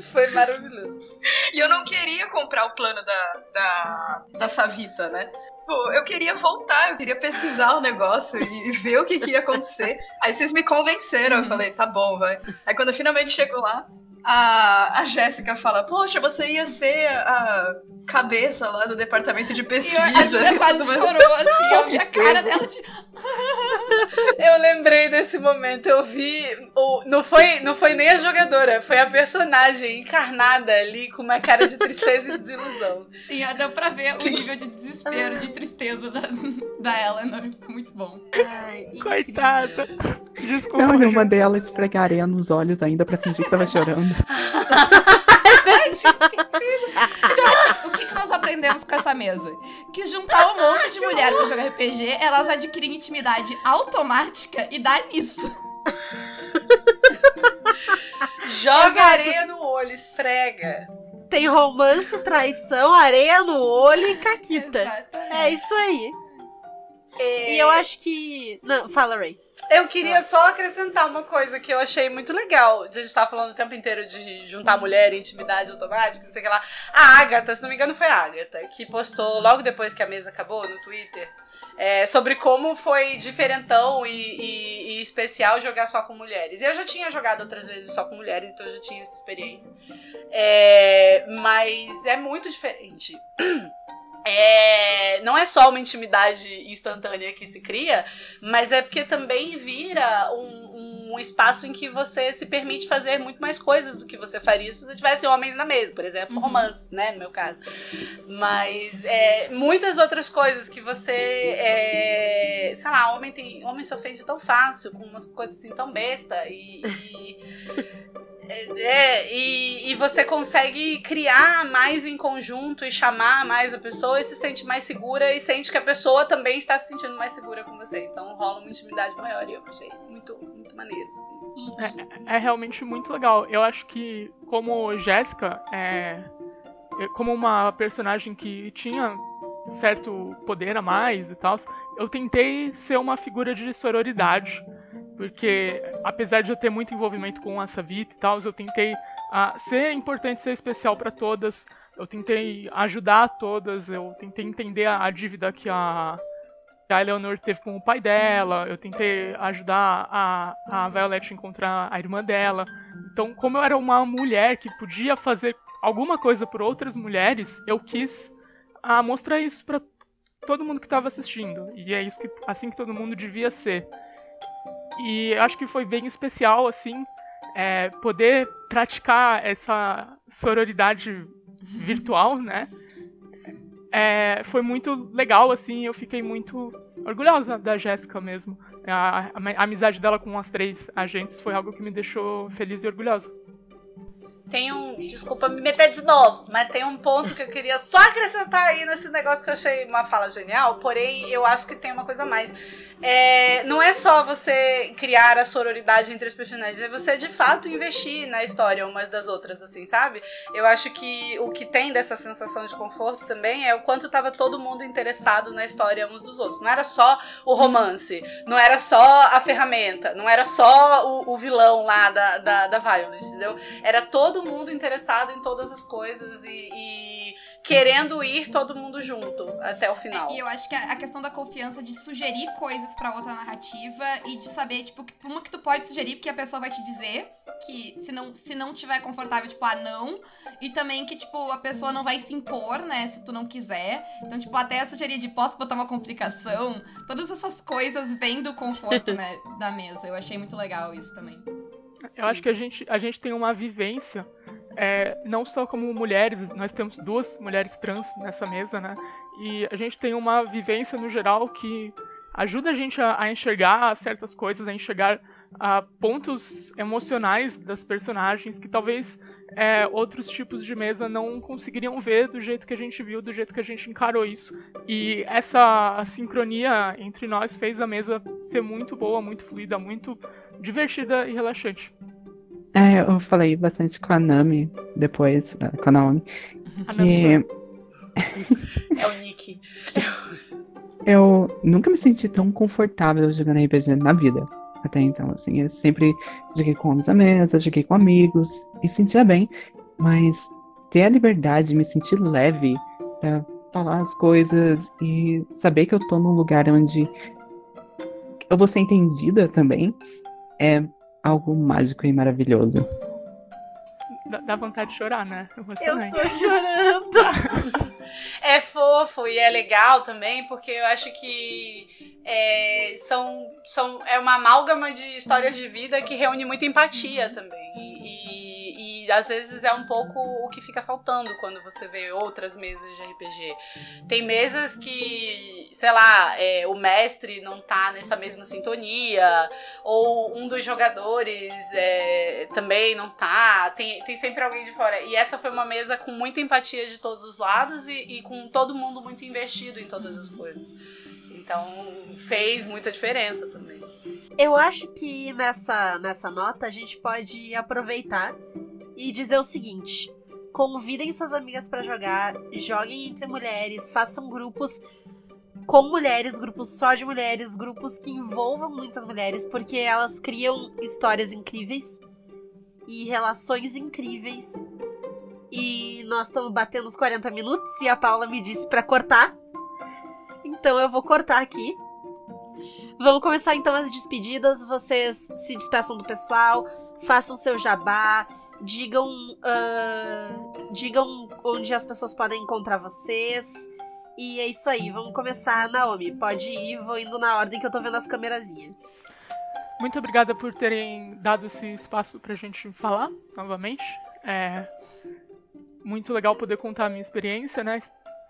Foi maravilhoso. E eu não queria comprar o plano da, da, da Savita, né? Pô, eu queria voltar, eu queria pesquisar o negócio e, e ver o que, que ia acontecer. Aí vocês me convenceram, eu falei, tá bom, vai. Aí quando eu finalmente chego lá, a, a Jéssica fala, poxa, você ia ser a cabeça lá do departamento de E eu, a pesquisa. Quase chorou, assim, eu vi a cara dela de... Eu lembrei desse momento, eu vi. O, não, foi, não foi nem a jogadora, foi a personagem encarnada ali com uma cara de tristeza e desilusão. Sim, deu pra ver o nível de desespero, de tristeza da, da Eleanor. Foi muito bom. Ai, Coitada. Desculpa. Não, eu gente. mandei ela esfregar areia nos olhos ainda pra fingir que tava chorando. O que, que nós aprendemos com essa mesa? Que juntar um monte de mulher pra jogar RPG, elas adquirem intimidade automática e dá nisso. Joga areia no olho, esfrega. Tem romance, traição, areia no olho e caquita. Exatamente. É isso aí. É, E eu acho que. Não, fala, Ray. Eu queria só acrescentar uma coisa que eu achei muito legal. A gente tava falando o tempo inteiro de juntar mulher e intimidade automática, não sei o que lá. A Agatha, se não me engano, foi a Agatha, que postou logo depois que a mesa acabou no Twitter. é, sobre como foi diferentão e, e- e especial jogar só com mulheres. Eu já tinha jogado outras vezes só com mulheres, então eu já tinha essa experiência. É, mas é muito diferente. É, não é só uma intimidade instantânea que se cria, mas é porque também vira um, um espaço em que você se permite fazer muito mais coisas do que você faria se você tivesse homens na mesa, por exemplo, Uhum. romance, né, no meu caso. Mas é, muitas outras coisas que você, é, sei lá, homem tem, homem se ofende tão fácil com umas coisas assim tão besta e, e é, e, e você consegue criar mais em conjunto e chamar mais a pessoa e se sente mais segura e sente que a pessoa também está se sentindo mais segura com você. Então rola uma intimidade maior e eu achei muito, muito maneiro isso. É realmente muito legal. Eu acho que, como Jéssica, é, é, como uma personagem que tinha certo poder a mais e tal, eu tentei ser uma figura de sororidade. Porque, apesar de eu ter muito envolvimento com a Savita e tal, eu tentei ah, ser importante, ser especial para todas. Eu tentei ajudar todas, eu tentei entender a, a dívida que a, que a Eleanor teve com o pai dela, eu tentei ajudar a, a Violet a encontrar a irmã dela. Então, como eu era uma mulher que podia fazer alguma coisa por outras mulheres, eu quis ah, mostrar isso pra todo mundo que estava assistindo. E é isso que assim que todo mundo devia ser. E acho que foi bem especial, assim, é, poder praticar essa sororidade virtual, né? É, foi muito legal, assim, eu fiquei muito orgulhosa da Jéssica mesmo. A, a- a amizade dela com as três agentes foi algo que me deixou feliz e orgulhosa. Tem um. Desculpa me meter de novo, mas tem um ponto que eu queria só acrescentar aí nesse negócio que eu achei uma fala genial, porém eu acho que tem uma coisa a mais. É, não é só você criar a sororidade entre os personagens, é você de fato investir na história umas das outras, assim, sabe? Eu acho que o que tem dessa sensação de conforto também é o quanto tava todo mundo interessado na história uns dos outros. Não era só o romance, não era só a ferramenta, não era só o, o vilão lá da, da, da Violet, entendeu? Era todo mundo interessado em todas as coisas e, e querendo ir todo mundo junto até o final. E eu acho que a a questão da confiança de sugerir coisas pra outra narrativa e de saber, tipo, uma que tu pode sugerir, porque a pessoa vai te dizer que se não, se não tiver confortável, tipo, ah, não. E também que, tipo, a pessoa não vai se impor, né, se tu não quiser. Então, tipo, até sugerir de posso botar uma complicação. Todas essas coisas vêm do conforto, né, da mesa. Eu achei muito legal isso também. Eu acho que a gente, a gente tem uma vivência, é, não só como mulheres, nós temos duas mulheres trans nessa mesa, né? E a gente tem uma vivência no geral que ajuda a gente a, a enxergar certas coisas, a enxergar ah, pontos emocionais das personagens que talvez é, outros tipos de mesa não conseguiriam ver do jeito que a gente viu, do jeito que a gente encarou isso. E essa sincronia entre nós fez a mesa ser muito boa, muito fluida, muito divertida e relaxante. É, eu falei bastante com a Nami depois, eh, com a Naomi, A que É o Nick. eu nunca me senti tão confortável jogando RPG na vida. Até então, assim, eu sempre joguei com homens à mesa, joguei com amigos e sentia bem. mas ter a liberdade, me sentir leve pra falar as coisas e saber que eu tô num lugar onde eu vou ser entendida também é algo mágico e maravilhoso. Dá, dá vontade de chorar, né? Você Eu também. tô chorando. É fofo e é legal também, porque eu acho que é, são, são, é uma amálgama de histórias de vida que reúne muita empatia também. E, e- e às vezes é um pouco o que fica faltando quando você vê outras mesas de RPG. Tem mesas que, sei lá, é, o mestre não tá nessa mesma sintonia, ou um dos jogadores é, também não tá. Tem, tem sempre alguém de fora. E essa foi uma mesa com muita empatia de todos os lados e, e com todo mundo muito investido em todas as coisas. Então fez muita diferença também. Eu acho que nessa, nessa nota a gente pode aproveitar e dizer o seguinte: convidem suas amigas pra jogar, joguem entre mulheres, façam grupos com mulheres, grupos só de mulheres, grupos que envolvam muitas mulheres, porque elas criam histórias incríveis e relações incríveis. E nós estamos batendo os 40 minutos e a Paula me disse pra cortar. Então eu vou cortar aqui. Vamos começar então as despedidas. Vocês se despeçam do pessoal, façam seu jabá, digam, ah, digam onde as pessoas podem encontrar vocês. E é isso aí, vamos começar. Naomi, pode ir, vou indo na ordem que eu tô vendo as câmerazinhas. Muito obrigada por terem dado esse espaço pra gente falar novamente. É muito legal poder contar a minha experiência, né?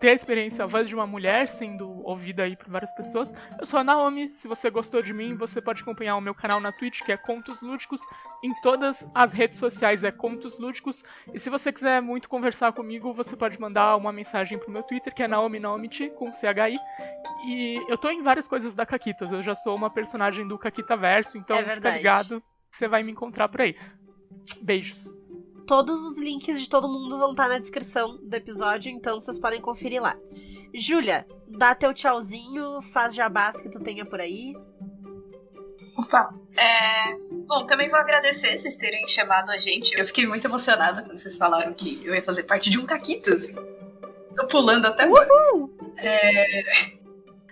Ter a experiência, a voz de uma mulher sendo ouvida aí por várias pessoas. Eu sou a Naomi, se você gostou de mim, você pode acompanhar o meu canal na Twitch, que é Contos Lúdicos. Em todas as redes sociais é Contos Lúdicos. E se você quiser muito conversar comigo, você pode mandar uma mensagem pro meu Twitter, que é Naomi Naomiti, com CHI. E eu tô em várias coisas da Caquitas. Eu já sou uma personagem do Caquita Verso, então É fica ligado você vai me encontrar por aí. Beijos. Todos os links de todo mundo vão estar na descrição do episódio, então vocês podem conferir lá. Júlia, dá teu tchauzinho, faz jabás que tu tenha por aí. Opa, é... Bom, também vou agradecer vocês terem chamado a gente. Eu fiquei muito emocionada quando vocês falaram que eu ia fazer parte de um Caquitas. Tô pulando até agora. É...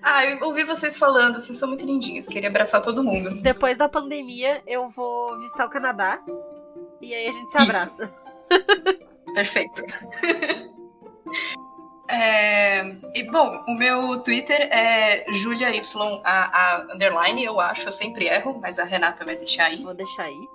Ah, eu ouvi vocês falando, vocês são muito lindinhos. Queria abraçar todo mundo. Depois da pandemia, eu vou visitar o Canadá. E aí a gente se abraça. Perfeito. É, e bom, o meu Twitter é JuliaYAA underline, eu acho, eu sempre erro, mas a Renata vai deixar aí. Vou deixar aí.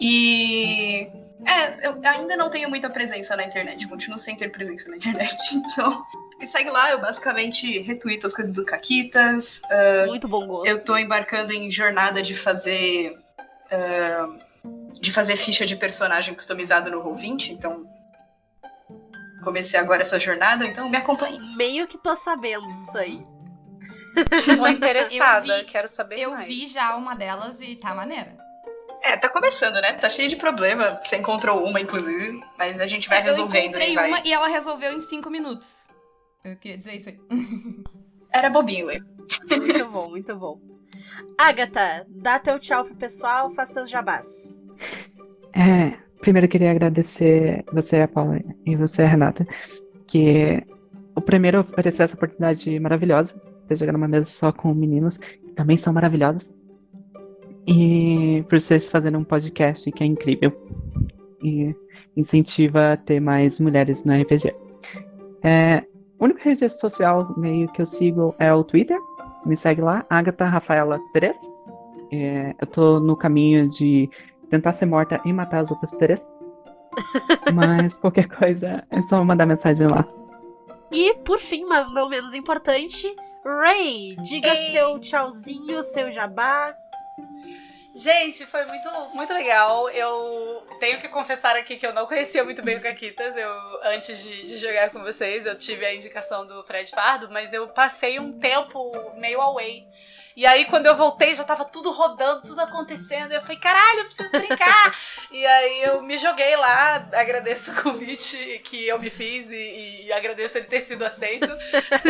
E é, eu ainda não tenho muita presença na internet, continuo sem ter presença na internet, então me segue lá, eu basicamente retuito as coisas do Caquitas. Muito bom gosto. Eu tô embarcando em jornada de fazer. ah, de fazer ficha de personagem customizado no Roll20, então. Comecei agora essa jornada, então me acompanhe. Meio que tô sabendo disso aí. Tô interessada, Eu vi- quero saber Eu mais. vi já uma delas e tá maneira. É, tá começando, né? Tá cheio de problema. Você encontrou uma, inclusive, mas a gente vai eu resolvendo encontrei e vai. uma e ela resolveu em cinco minutos. Eu queria dizer isso aí. Era bobinho, eu. Muito bom, muito bom. Agatha, dá teu tchau pro pessoal, faz teus jabás. É, primeiro eu queria agradecer você, a Paula, e você, a Renata, que o primeiro oferecer essa oportunidade maravilhosa de jogar numa mesa só com meninos, que também são maravilhosos, e por vocês fazendo um podcast que é incrível e incentiva a ter mais mulheres no RPG. É, a única rede social meio que eu sigo é o Twitter, me segue lá, Agatha Rafaela 3. É, eu tô no caminho de tentar ser morta e matar as outras três. Mas qualquer coisa é só mandar mensagem lá. E, por fim, mas não menos importante, Ray, diga Ei. seu tchauzinho, seu jabá. Gente, foi muito, muito legal. Eu tenho que confessar aqui que eu não conhecia muito bem o Caquitas. Eu, antes de, de jogar com vocês, eu tive a indicação do Fred Fardo, mas eu passei um tempo meio away. E aí, quando eu voltei, já tava tudo rodando, tudo acontecendo. Eu falei, caralho, eu preciso brincar. e aí eu me joguei lá, agradeço o convite que eu me fiz e, e agradeço ele ter sido aceito.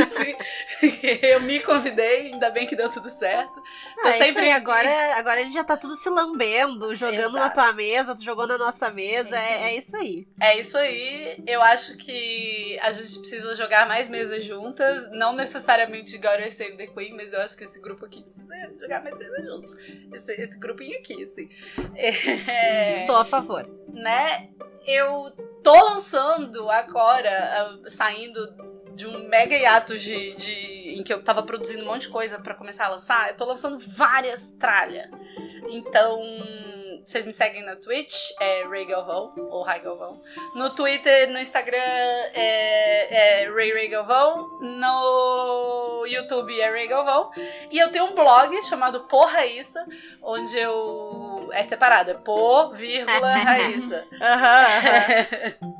Assim, eu me convidei, ainda bem que deu tudo certo. Tô Ah, é sempre aí, agora, agora a gente já tá tudo se lambendo, jogando na Exato. tua mesa, tu jogou na nossa mesa, é, é isso aí. É isso aí. Eu acho que a gente precisa jogar mais mesas juntas. Não necessariamente God Save the Queen, mas eu acho que esse grupo aqui precisa jogar mais mesas juntos. Esse, esse grupinho aqui, assim. É, Sou a favor. né? Eu tô lançando agora, ah, saindo de um mega hiato de, de- em que eu tava produzindo um monte de coisa pra começar a lançar, eu tô lançando várias tralhas. Então, vocês me seguem na Twitch, é Ray Galvão, ou Ray Galvão. No Twitter, no Instagram, é, é Ray Ray Galvão. No YouTube é Ray Galvão. E eu tenho um blog chamado Por Raíssa, onde eu... É separado, é Por, vírgula, Raíssa.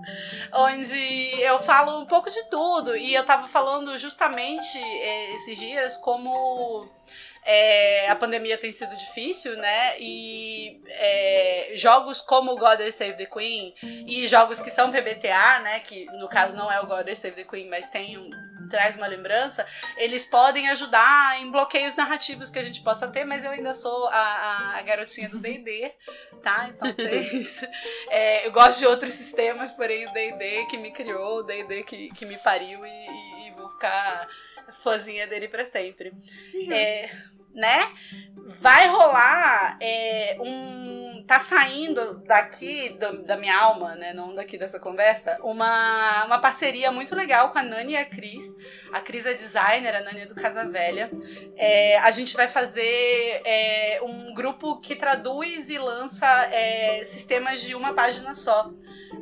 Onde eu falo um pouco de tudo. E eu tava falando justamente eh, esses dias como eh, a pandemia tem sido difícil, né? E eh, jogos como God Save the Queen e jogos que são PBTA, né? Que no caso não é o God Save the Queen, mas tem um, traz uma lembrança, eles podem ajudar em bloqueios narrativos que a gente possa ter, mas eu ainda sou a, a- garotinha do D&D, tá? Então vocês... é, eu gosto de outros sistemas, porém o D&D que me criou, o D&D que, que me pariu e- e vou ficar fãzinha dele pra sempre. É, né? Vai rolar é, um. Tá saindo daqui do- da minha alma, né? Não daqui dessa conversa, uma, uma parceria muito legal com a Nani e a Cris. A Cris é designer, a Nani é do Casa Velha. É, a gente vai fazer é, um grupo que traduz e lança é, sistemas de uma página só.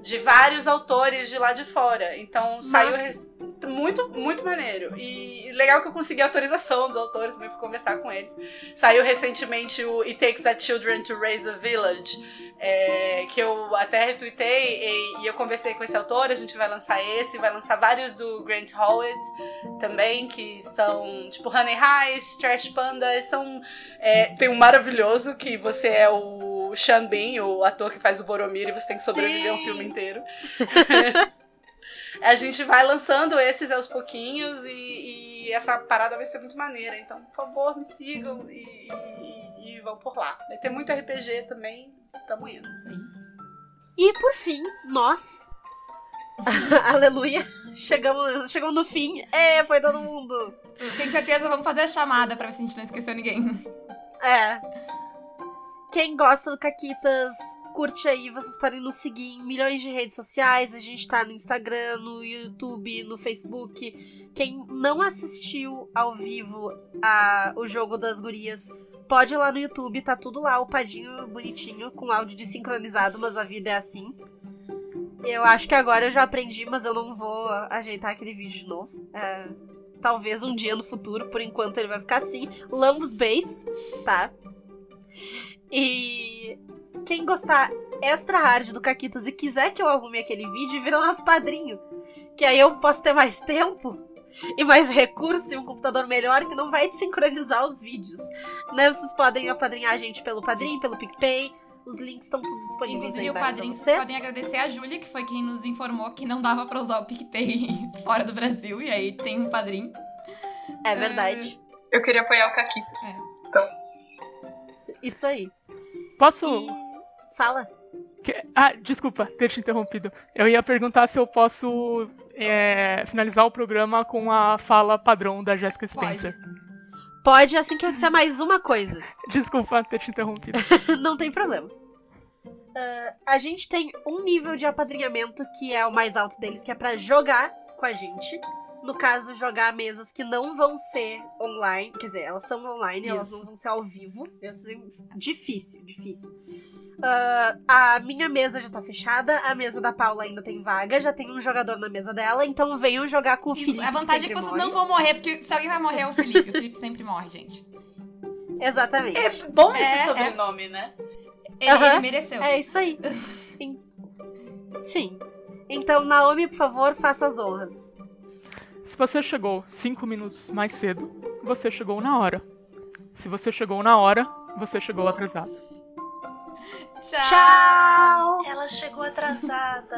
De vários autores de lá de fora. Então saiu Nossa. res- muito, muito maneiro. E legal que eu consegui autorização dos autores eu conversar com eles. Saiu recentemente o It Takes a Children to Raise a Village, é, que eu até retuitei e, e eu conversei com esse autor. A gente vai lançar esse, vai lançar vários do Grant Howard também, que são tipo Honey Heist, Trash Panda. São, é, tem um maravilhoso que você é o Bean, o ator que faz o Boromir, e você tem que sobreviver um Sim. filme inteiro. A gente vai lançando esses aos pouquinhos e, e essa parada vai ser muito maneira. Então, por favor, me sigam e, e- e vão por lá. Vai ter muito RPG também. Tamo indo. E por fim, nós. Aleluia. Chegamos, chegamos no fim. É, foi todo mundo. Tenho certeza, vamos fazer a chamada pra ver se a gente não esqueceu ninguém. É. Quem gosta do Caquitas, curte aí. Vocês podem nos seguir em milhões de redes sociais. A gente tá no Instagram, no YouTube, no Facebook. Quem não assistiu ao vivo a, o jogo das gurias, pode ir lá no YouTube. Tá tudo lá, upadinho, bonitinho, com áudio desincronizado, mas a vida é assim. Eu acho que agora eu já aprendi, mas eu não vou ajeitar aquele vídeo de novo. É, talvez um dia no futuro, por enquanto ele vai ficar assim. Lambos Base, tá? E quem gostar extra hard do Caquitas e quiser que eu arrume aquele vídeo, vira nosso padrinho. Que aí eu posso ter mais tempo e mais recursos e um computador melhor que não vai desincronizar os vídeos. Né? Vocês podem apadrinhar a gente pelo Padrim, pelo PicPay. Os links estão tudo disponíveis Inclusive, aí o embaixo padrinho, vocês. podem agradecer a Júlia, que foi quem nos informou que não dava pra usar o PicPay fora do Brasil. E aí tem um padrinho. É verdade. Eu queria apoiar o Caquitas. É. Então, Isso aí. Posso. E... Fala. Que- Ah, desculpa ter te interrompido. Eu ia perguntar se eu posso é, finalizar o programa com a fala padrão da Jessica Spencer. Pode, assim que eu disser mais uma coisa. Desculpa ter te interrompido. não tem problema. Ah, a gente tem um nível de apadrinhamento que é o mais alto deles, que é pra jogar com a gente. No caso, jogar mesas que não vão ser online. Quer dizer, elas são online, elas Isso. não vão ser ao vivo. Isso é difícil, difícil. Ah, a minha mesa já tá fechada, a mesa da Paula ainda tem vaga, já tem um jogador na mesa dela, então venham jogar com o Isso, Felipe. a vantagem é sempre que vocês morre. não vão morrer, porque se alguém vai morrer é o Felipe. O Felipe sempre morre, gente. Exatamente. É bom esse É, sobrenome, né? Ele, Aham. ele mereceu. É isso aí. Sim. Então, Naomi, por favor, faça as honras. Se você chegou 5 minutos mais cedo, você chegou na hora. Se você chegou na hora, você chegou atrasado. Tchau. Tchau! Ela chegou atrasada.